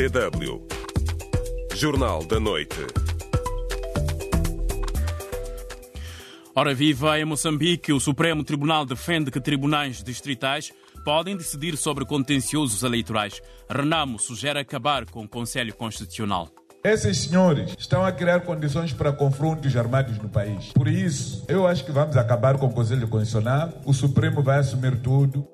DW. Jornal da Noite. Ora viva, em Moçambique, o Supremo Tribunal defende que tribunais distritais podem decidir sobre contenciosos eleitorais. Renamo sugere acabar com o Conselho Constitucional. Esses senhores estão a criar condições para confrontos armados no país. Por isso, eu acho que vamos acabar com o Conselho Constitucional. O Supremo vai assumir tudo.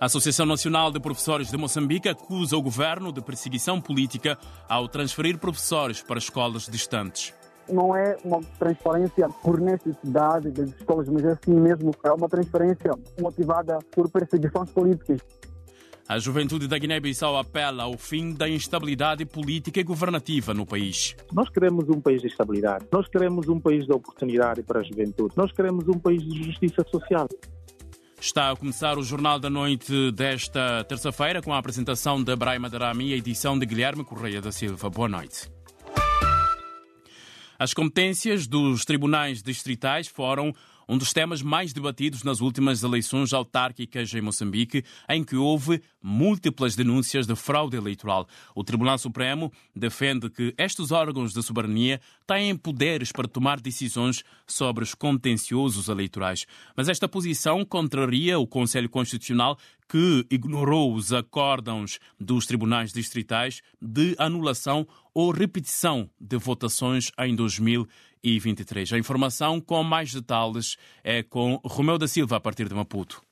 A Associação Nacional de Professores de Moçambique acusa o governo de perseguição política ao transferir professores para escolas distantes. Não é uma transferência por necessidade das escolas, mas é assim mesmo, é uma transferência motivada por perseguições políticas. A juventude da Guiné-Bissau apela ao fim da instabilidade política e governativa no país. Nós queremos um país de estabilidade. Nós queremos um país de oportunidade para a juventude. Nós queremos um país de justiça social. Está a começar o Jornal da Noite desta terça-feira com a apresentação de Braima Darami e a edição de Guilherme Correia da Silva. Boa noite. As competências dos tribunais distritais foram um dos temas mais debatidos nas últimas eleições autárquicas em Moçambique, em que houve múltiplas denúncias de fraude eleitoral. O Tribunal Supremo defende que estes órgãos de soberania têm poderes para tomar decisões sobre os contenciosos eleitorais. Mas esta posição contraria o Conselho Constitucional, que ignorou os acórdãos dos tribunais distritais de anulação ou repetição de votações em 2023. A informação com mais detalhes é com Romeu da Silva, a partir de Maputo.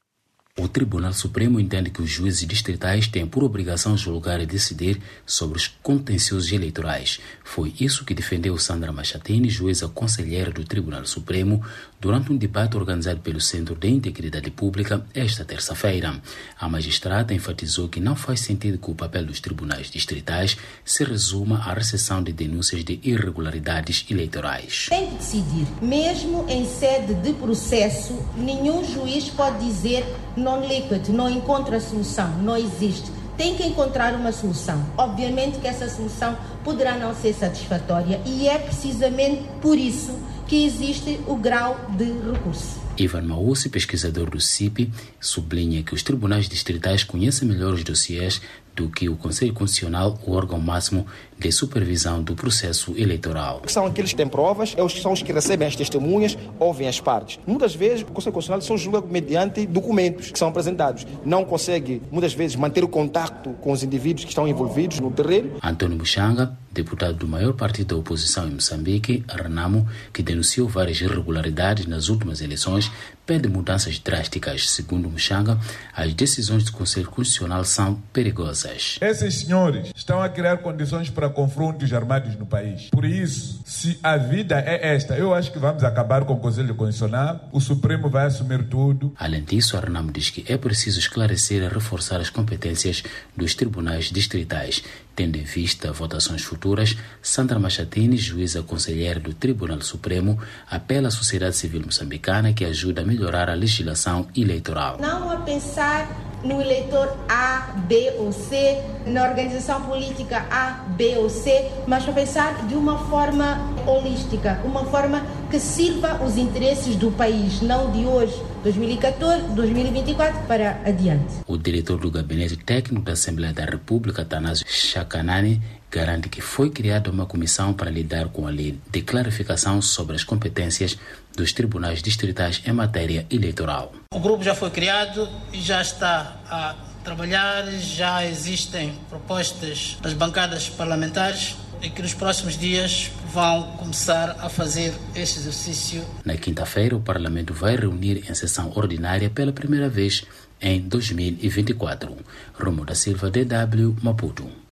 O Tribunal Supremo entende que os juízes distritais têm por obrigação julgar e decidir sobre os contenciosos eleitorais. Foi isso que defendeu Sandra Machatini, juíza conselheira do Tribunal Supremo, durante um debate organizado pelo Centro de Integridade Pública esta terça-feira. A magistrada enfatizou que não faz sentido que o papel dos tribunais distritais se resuma à recepção de denúncias de irregularidades eleitorais. Tem que decidir. Mesmo em sede de processo, nenhum juiz pode dizer non-liquid, não encontra solução, não existe. Tem que encontrar uma solução. Obviamente que essa solução poderá não ser satisfatória e é precisamente por isso que existe o grau de recurso. Ivan Maussi, pesquisador do CIP, sublinha que os tribunais distritais conhecem melhor os dossiês do que o Conselho Constitucional, o órgão máximo de supervisão do processo eleitoral. São aqueles que têm provas, são os que recebem as testemunhas, ouvem as partes. Muitas vezes o Conselho Constitucional só julga mediante documentos que são apresentados. Não consegue, muitas vezes, manter o contacto com os indivíduos que estão envolvidos no terreno. Antônio Muxanga, deputado do maior partido da oposição em Moçambique, Renamo, que denunciou várias irregularidades nas últimas eleições, pede mudanças drásticas. Segundo Muxanga, as decisões do Conselho Constitucional são perigosas. Esses senhores estão a criar condições para confrontos armados no país. Por isso, se a vida é esta, eu acho que vamos acabar com o Conselho Constitucional, o Supremo vai assumir tudo. Além disso, Renamo diz que é preciso esclarecer e reforçar as competências dos tribunais distritais. Tendo em vista votações futuras, Sandra Machatini, juíza conselheira do Tribunal Supremo, apela à sociedade civil moçambicana que ajude a melhorar a legislação eleitoral. Não a pensar no eleitor A, B ou C, na organização política A, B ou C, mas a pensar de uma forma holística, uma forma que sirva os interesses do país, não de hoje, 2014, 2024 para adiante. O diretor do Gabinete Técnico da Assembleia da República, Tanásio Chakanani, garante que foi criada uma comissão para lidar com a lei de clarificação sobre as competências dos tribunais distritais em matéria eleitoral. O grupo já foi criado e já está a trabalhar, já existem propostas das bancadas parlamentares e que nos próximos dias vão começar a fazer este exercício. Na quinta-feira, o Parlamento vai reunir em sessão ordinária pela primeira vez em 2024. Romo da Silva, DW, Maputo.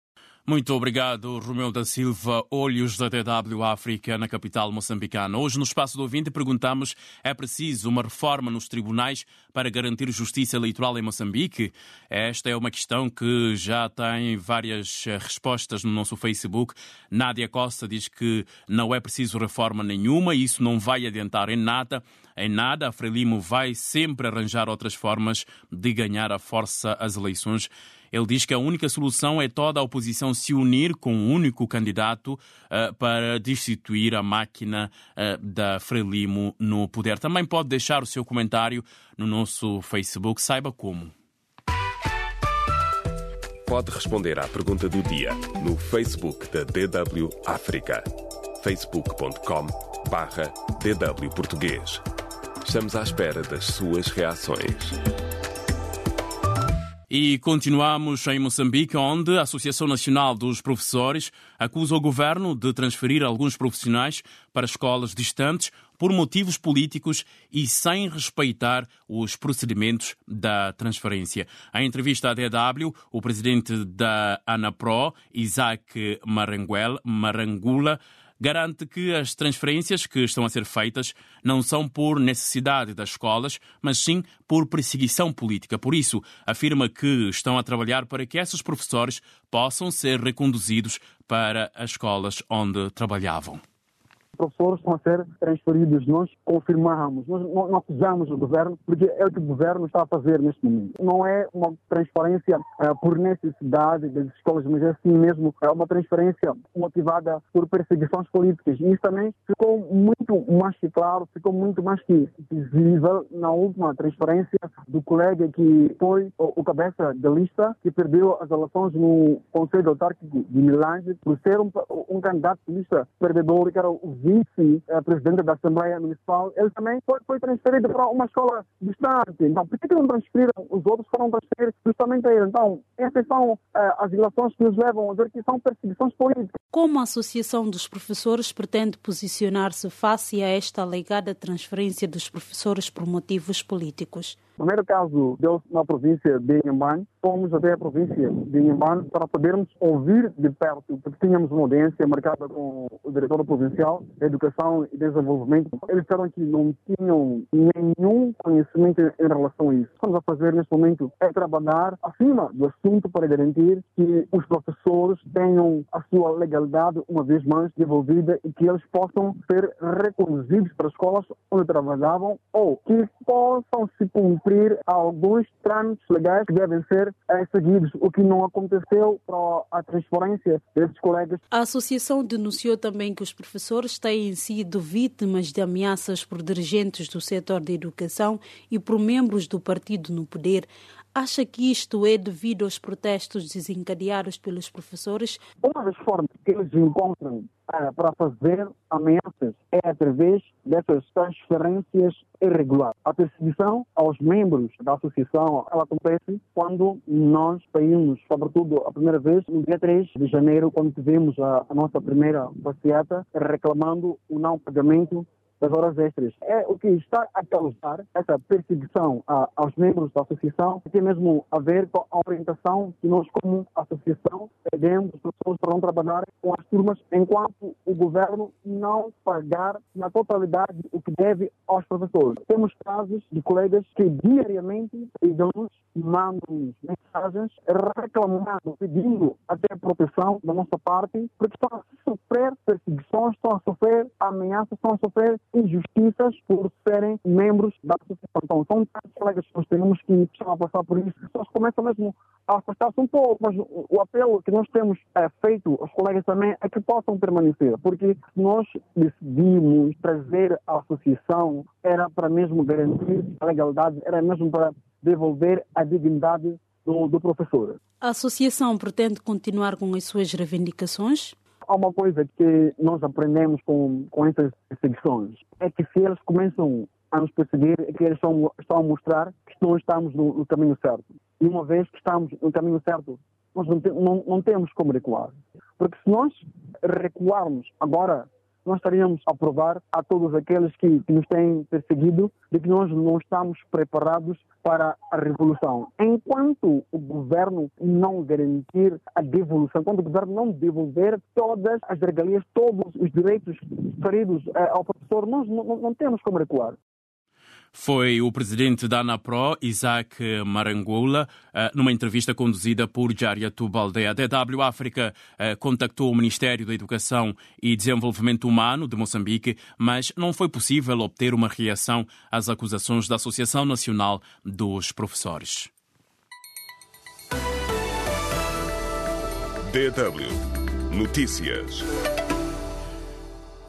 Muito obrigado, Romeu da Silva, Olhos da DW África, na capital moçambicana. Hoje, no Espaço do Ouvinte, perguntamos: é preciso uma reforma nos tribunais para garantir justiça eleitoral em Moçambique? Esta é uma questão que já tem várias respostas no nosso Facebook. Nádia Costa diz que não é preciso reforma nenhuma, isso não vai adiantar em nada. Em nada, a Frelimo vai sempre arranjar outras formas de ganhar a força às eleições. Ele diz que a única solução é toda a oposição se unir com um único candidato uh, para destituir a máquina uh, da Frelimo no poder. Também pode deixar o seu comentário no nosso Facebook. Saiba como. pode responder à pergunta do dia no Facebook da DW África. facebook.com barra DW Português. Estamos à espera das suas reações. E continuamos em Moçambique, onde a Associação Nacional dos Professores acusa o governo de transferir alguns profissionais para escolas distantes por motivos políticos e sem respeitar os procedimentos da transferência. Em entrevista à DW, o presidente da ANAPRO, Isaac Marangula, garante que as transferências que estão a ser feitas não são por necessidade das escolas, mas sim por perseguição política. Por isso, afirma que estão a trabalhar para que esses professores possam ser reconduzidos para as escolas onde trabalhavam professores estão a ser transferidos. Nós confirmamos, nós não acusamos o governo, porque é o que o governo está a fazer neste momento. Não é uma transferência uh, por necessidade das escolas, mas é assim mesmo, é uma transferência motivada por perseguições políticas. E isso também ficou muito mais que claro, ficou muito mais que visível na última transferência do colega que foi o, o cabeça da lista, que perdeu as eleições no Conselho Autárquico de Milange por ser um, um candidato de lista perdedor, que era o vice-presidente da Assembleia Municipal, ele também foi, foi transferido para uma escola distante. Então, por que não transferiram? Os outros foram transferidos justamente a ele. Então, essas são uh, as relações que nos levam a dizer que são perseguições políticas. Como a Associação dos Professores pretende posicionar-se face a esta alegada transferência dos professores por motivos políticos? Primeiro caso deu-se na província de Inhambane. Fomos até a província de Inhambane para podermos ouvir de perto, porque tínhamos uma audiência marcada com o diretor provincial de Educação e Desenvolvimento. Eles disseram que não tinham nenhum conhecimento em relação a isso. O que estamos a fazer neste momento é trabalhar acima do assunto para garantir que os professores tenham a sua legalidade uma vez mais devolvida e que eles possam ser reconduzidos para as escolas onde trabalhavam ou que possam se cumprir cumprir alguns trâmites legais que devem ser seguidos, o que não aconteceu para a transferência desses colegas. A associação denunciou também que os professores têm sido vítimas de ameaças por dirigentes do setor da educação e por membros do partido no poder. Acha que isto é devido aos protestos desencadeados pelos professores? Uma das formas que eles encontram uh, para fazer ameaças é através dessas transferências irregulares. A perseguição aos membros da associação ela acontece quando nós saímos, sobretudo a primeira vez, no dia 3 de janeiro, quando tivemos a, a nossa primeira passeata, reclamando o não pagamento das horas extras. É o que está a causar essa perseguição a, aos membros da associação, tem mesmo a ver com a orientação que nós, como associação, pedimos as pessoas para não trabalhar com as turmas enquanto o governo não pagar na totalidade o que deve aos professores. Temos casos de colegas que diariamente nos mandam mensagens reclamando, pedindo até proteção da nossa parte, porque estão sofrer perseguições, estão a sofrer ameaças, estão a sofrer injustiças por serem membros da associação. Então, são tantos colegas que nós temos que estão a passar por isso. As pessoas começam mesmo a afastar-se um pouco, mas o apelo que nós temos é, feito aos colegas também é que possam permanecer, porque nós decidimos trazer a associação era para mesmo garantir a legalidade, era mesmo para devolver a dignidade do, do professor. A associação pretende continuar com as suas reivindicações? Há uma coisa que nós aprendemos com, com essas perseguições, é que se eles começam a nos perseguir, é que eles estão, estão a mostrar que não estamos no, no, caminho certo. E uma vez que estamos no caminho certo, nós não, te, não, não temos como recuar. Porque se nós recuarmos agora nós estaríamos a provar a todos aqueles que, que, nos têm perseguido de que nós não estamos preparados para a revolução. Enquanto o governo não garantir a devolução, enquanto o governo não devolver todas as regalias, todos os direitos feridos eh, ao professor, nós não, não temos como recuar. Foi o presidente da ANAPRO, Isaac Marangula, eh, numa entrevista conduzida por Jária Tubalde. A DW África eh, contactou o Ministério da Educação e Desenvolvimento Humano de Moçambique, mas não foi possível obter uma reação às acusações da Associação Nacional dos Professores. DW Notícias.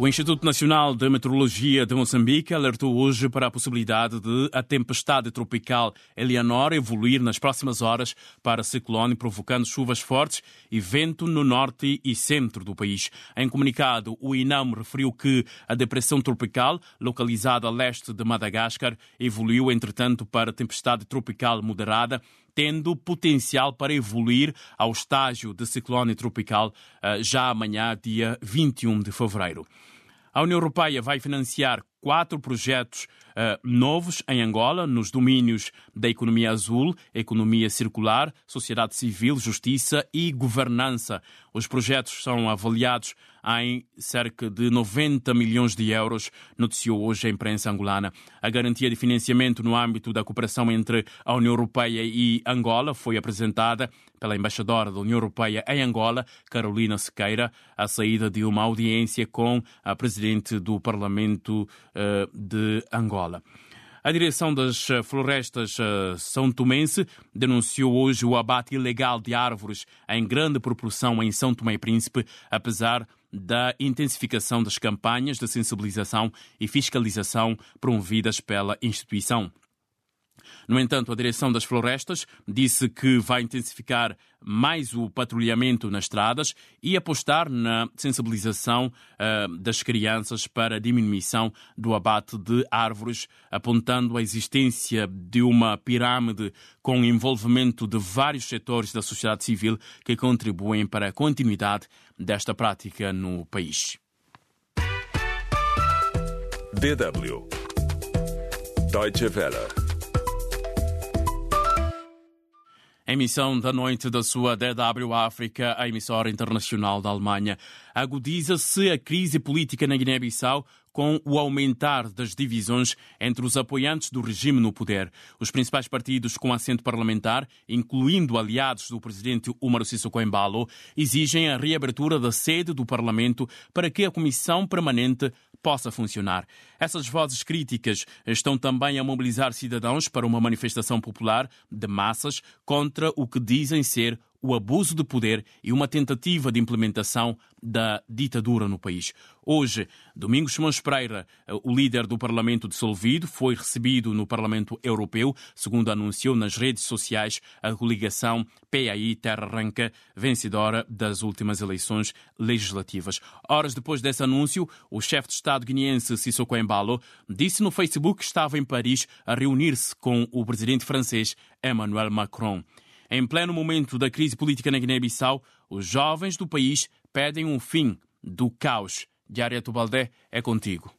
O Instituto Nacional de Meteorologia de Moçambique alertou hoje para a possibilidade de a tempestade tropical Eleanor evoluir nas próximas horas para ciclone, provocando chuvas fortes e vento no norte e centro do país. Em comunicado, o INAM referiu que a depressão tropical, localizada a leste de Madagascar, evoluiu, entretanto, para tempestade tropical moderada tendo potencial para evoluir ao estágio de ciclone tropical eh, já amanhã, dia 21 de fevereiro. A União Europeia vai financiar quatro projetos uh, novos em Angola, nos domínios da economia azul, economia circular, sociedade civil, justiça e governança. Os projetos são avaliados em cerca de 90 milhões de euros, noticiou hoje a imprensa angolana. A garantia de financiamento no âmbito da cooperação entre a União Europeia e Angola foi apresentada pela embaixadora da União Europeia em Angola, Carolina Sequeira, à saída de uma audiência com a presidente do Parlamento de Angola. A direção das eh, florestas uh, São Tomense denunciou hoje o abate ilegal de árvores em grande proporção em São Tomé e Príncipe, apesar da intensificação das campanhas de sensibilização e fiscalização promovidas pela instituição. No entanto, a Direção das Florestas disse que vai intensificar mais o patrulhamento nas estradas e apostar na sensibilização uh, das crianças para a diminuição do abate de árvores, apontando a existência de uma pirâmide com envolvimento de vários setores da sociedade civil que contribuem para a continuidade desta prática no país. DW Deutsche Welle Emissão da noite da sua DW África, a emissora internacional da Alemanha. Agudiza-se a crise política na Guiné-Bissau com o aumentar das divisões entre os apoiantes do regime no poder. Os principais partidos com assento parlamentar, incluindo aliados do presidente Umar Sissoko Embalo, exigem a reabertura da sede do Parlamento para que a comissão permanente possa funcionar. Essas vozes críticas estão também a mobilizar cidadãos para uma manifestação popular de massas contra o que dizem ser o abuso de poder e uma tentativa de implementação da ditadura no país. Hoje, Domingos Simões Pereira, o líder do Parlamento dissolvido, foi recebido no Parlamento Europeu, segundo anunciou nas redes sociais a coligação PAI Terra Arranca, vencedora das últimas eleições legislativas. Horas depois desse anúncio, o chefe de Estado guineense Sissoko Embalo disse no Facebook que estava em Paris a reunir-se com o presidente francês Emmanuel Macron. Em pleno momento da crise política na Guiné-Bissau, os jovens do país pedem um fim do caos. Diária Tubaldé é contigo.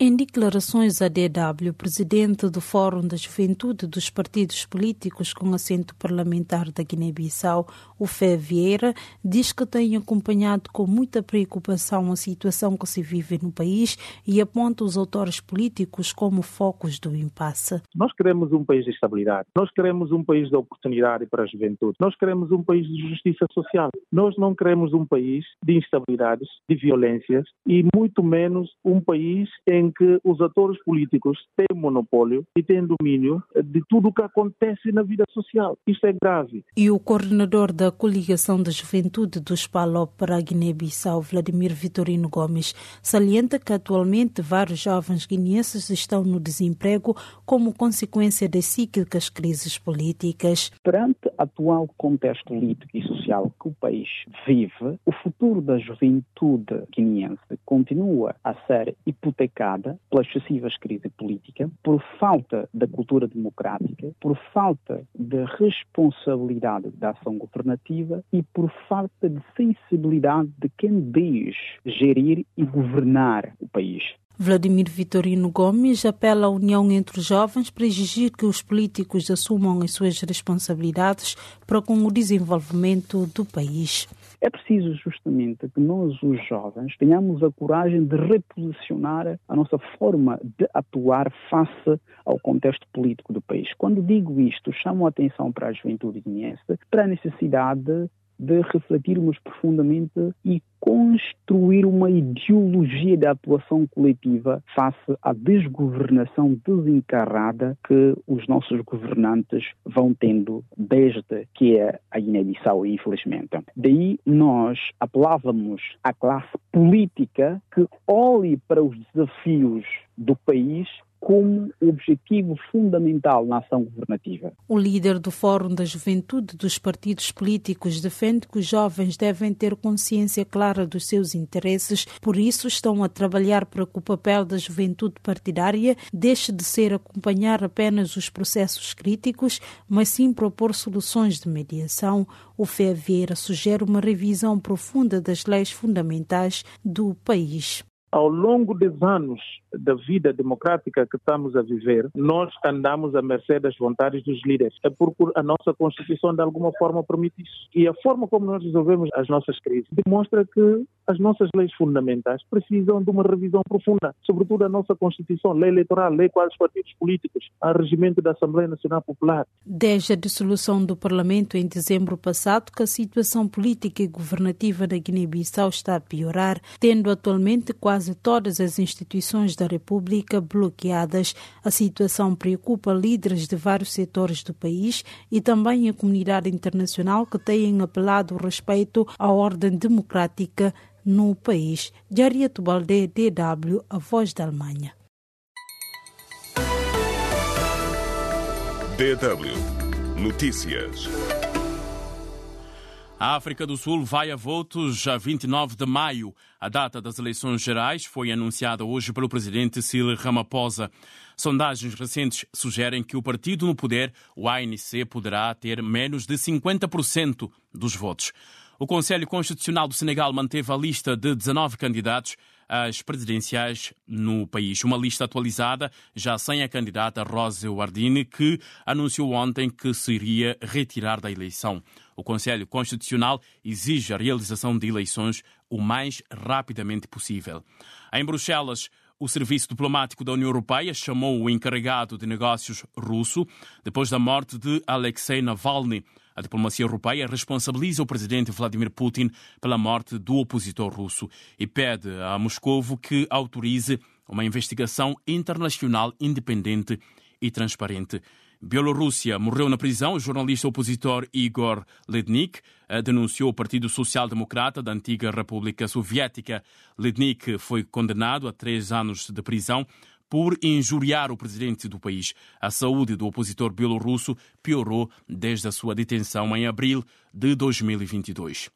Em declarações à DW, presidente do Fórum da Juventude dos Partidos Políticos com assento parlamentar da Guiné-Bissau, o Fé Vieira, diz que tem acompanhado com muita preocupação a situação que se vive no país e aponta os autores políticos como focos do impasse. Nós queremos um país de estabilidade, nós queremos um país de oportunidade para a juventude, nós queremos um país de justiça social, nós não queremos um país de instabilidades, de violências e muito menos um país em que os atores políticos têm monopólio e têm domínio de tudo o que acontece na vida social. Isto é grave. E o coordenador da Coligação da Juventude do Spalop para a Guiné-Bissau, Vladimir Vitorino Gomes, salienta que atualmente vários jovens guineenses estão no desemprego como consequência das cíclicas crises políticas. Perante o atual contexto político e social que o país vive, o futuro da juventude guineense continua a ser hipotecado pela excessiva crise política, por falta da cultura democrática, por falta de responsabilidade da ação governativa e por falta de sensibilidade de quem diz gerir e governar o país. Vladimir Vitorino Gomes apela à união entre os jovens para exigir que os políticos assumam as suas responsabilidades para com o desenvolvimento do país. É preciso justamente que nós, os jovens, tenhamos a coragem de reposicionar a nossa forma de atuar face ao contexto político do país. Quando digo isto, chamo a atenção para a juventude guineense para a necessidade de refletirmos profundamente e construir uma ideologia de atuação coletiva face à desgovernação desencarrada que os nossos governantes vão tendo desde que é a Guiné-Bissau, infelizmente. Daí nós apelávamos à classe política que olhe para os desafios do país como objetivo fundamental na ação governativa. O líder do Fórum da Juventude dos partidos políticos defende que os jovens devem ter consciência clara dos seus interesses, por isso estão a trabalhar para que o papel da juventude partidária deixe de ser acompanhar apenas os processos críticos, mas sim propor soluções de mediação. O Fé Vieira sugere uma revisão profunda das leis fundamentais do país ao longo dos anos da vida democrática que estamos a viver, nós andamos à mercê das vontades dos líderes. É porque a nossa Constituição, de alguma forma, permite isso. E a forma como nós resolvemos as nossas crises demonstra que as nossas leis fundamentais precisam de uma revisão profunda, sobretudo a nossa Constituição, lei eleitoral, lei quais partidos políticos, a regimento da Assembleia Nacional Popular. Desde a dissolução do Parlamento em dezembro passado, que a situação política e governativa da Guiné-Bissau está a piorar, tendo atualmente quase todas as instituições da República bloqueadas. A situação preocupa líderes de vários setores do país e também a comunidade internacional que têm apelado respeito à ordem democrática no país. Jaria Tubalde, DW, a voz da Alemanha. DW Notícias. A África do Sul vai a votos a 29 de maio. A data das eleições gerais foi anunciada hoje pelo presidente Cyril Ramaphosa. Sondagens recentes sugerem que o partido no poder, o ANC, poderá ter menos de 50% dos votos. O Conselho Constitucional do Senegal manteve a lista de 19 candidatos às presidenciais no país. Uma lista atualizada, já sem a candidata Rose Wardini, que anunciou ontem que se iria retirar da eleição. O Conselho Constitucional exige a realização de eleições o mais rapidamente possível. Em Bruxelas, o Serviço Diplomático da União Europeia chamou o encarregado de negócios russo depois da morte de Alexei Navalny. A diplomacia europeia responsabiliza o presidente Vladimir Putin pela morte do opositor russo e pede a Moscou que autorize uma investigação internacional independente e transparente. Bielorrússia morreu na prisão. O jornalista opositor Igor Lednik eh, denunciou o Partido Social Democrata da antiga República Soviética. Lednik foi condenado a três anos de prisão por injuriar o presidente do país. A saúde do opositor bielorrusso piorou desde a sua detenção em abril de 2022.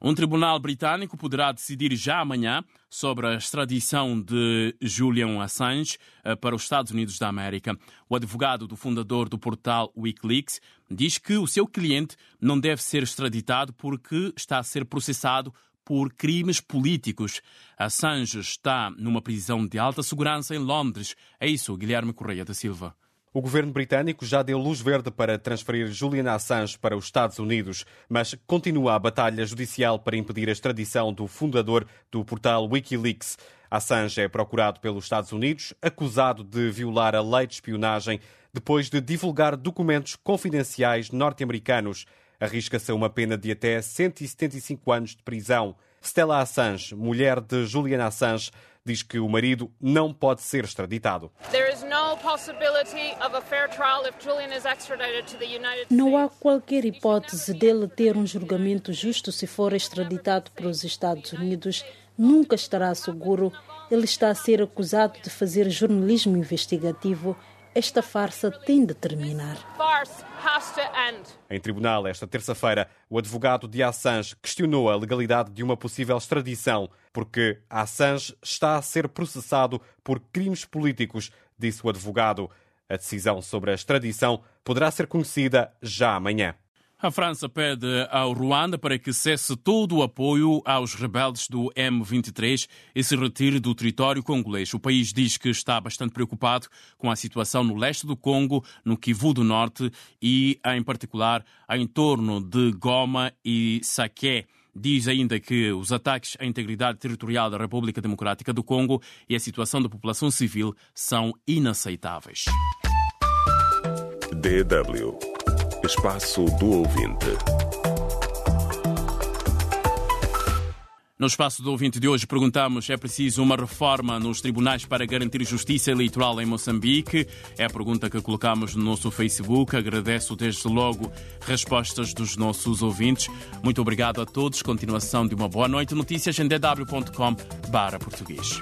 Um tribunal britânico poderá decidir já amanhã sobre a extradição de Julian Assange eh, para os Estados Unidos da América. O advogado do fundador do portal Wikileaks diz que o seu cliente não deve ser extraditado porque está a ser processado por crimes políticos. Assange está numa prisão de alta segurança em Londres. É isso, Guilherme Correia da Silva. O governo britânico já deu luz verde para transferir Julian Assange para os Estados Unidos, mas continua a batalha judicial para impedir a extradição do fundador do portal Wikileaks. Assange é procurado pelos Estados Unidos, acusado de violar a lei de espionagem depois de divulgar documentos confidenciais norte-americanos arrisca-se a uma pena de até 175 anos de prisão. Stella Assange, mulher de Julian Assange, diz que o marido não pode ser extraditado. Não há qualquer hipótese dele ter um julgamento justo se for extraditado para os Estados Unidos. Nunca estará seguro. Ele está a ser acusado de fazer jornalismo investigativo esta farsa tem de terminar. Em tribunal, esta terça-feira, o advogado de Assange questionou a legalidade de uma possível extradição, porque Assange está a ser processado por crimes políticos, disse o advogado. A decisão sobre a extradição poderá ser conhecida já amanhã. A França pede ao Ruanda para que cesse todo o apoio aos rebeldes do M23 e se retire do território congolês. O país diz que está bastante preocupado com a situação no leste do Congo, no Kivu do Norte e, em particular, em torno de Goma e Saqué. Diz ainda que os ataques à integridade territorial da República Democrática do Congo e a situação da população civil são inaceitáveis. DW Espaço do Ouvinte. No espaço do ouvinte de hoje perguntamos: é preciso uma reforma nos tribunais para garantir justiça eleitoral em Moçambique? É a pergunta que colocamos no nosso Facebook. Agradeço desde logo respostas dos nossos ouvintes. Muito obrigado a todos. Continuação de uma boa noite. Notícias em dw.com/português.